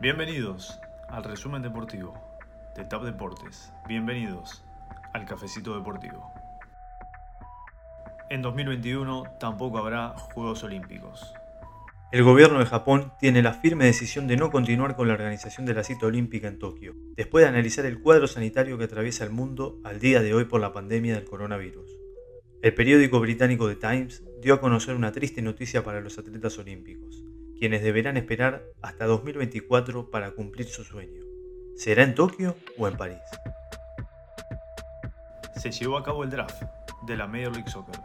Bienvenidos al resumen deportivo de TAP Deportes. Bienvenidos al Cafecito Deportivo. En 2021 tampoco habrá Juegos Olímpicos. El gobierno de Japón tiene la firme decisión de no continuar con la organización de la cita olímpica en Tokio, después de analizar el cuadro sanitario que atraviesa el mundo al día de hoy por la pandemia del coronavirus. El periódico británico The Times dio a conocer una triste noticia para los atletas olímpicos, quienes deberán esperar hasta 2024 para cumplir su sueño. ¿Será en Tokio o en París? Se llevó a cabo el draft de la Major League Soccer.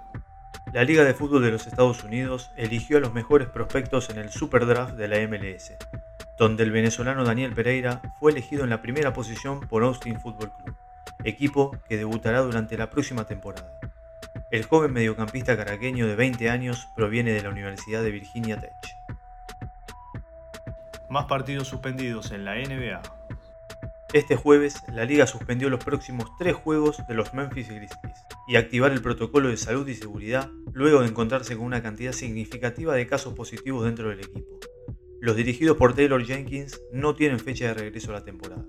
La Liga de Fútbol de los Estados Unidos eligió a los mejores prospectos en el Super Draft de la MLS, donde el venezolano Daniel Pereira fue elegido en la primera posición por Austin Football Club, equipo que debutará durante la próxima temporada. El joven mediocampista caraqueño de 20 años proviene de la Universidad de Virginia Tech. Más partidos suspendidos en la NBA. Este jueves, la liga suspendió los próximos tres juegos de los Memphis Grizzlies y activar el protocolo de salud y seguridad luego de encontrarse con una cantidad significativa de casos positivos dentro del equipo. Los dirigidos por Taylor Jenkins no tienen fecha de regreso a la temporada.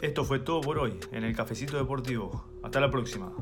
Esto fue todo por hoy en el Cafecito Deportivo. Hasta la próxima.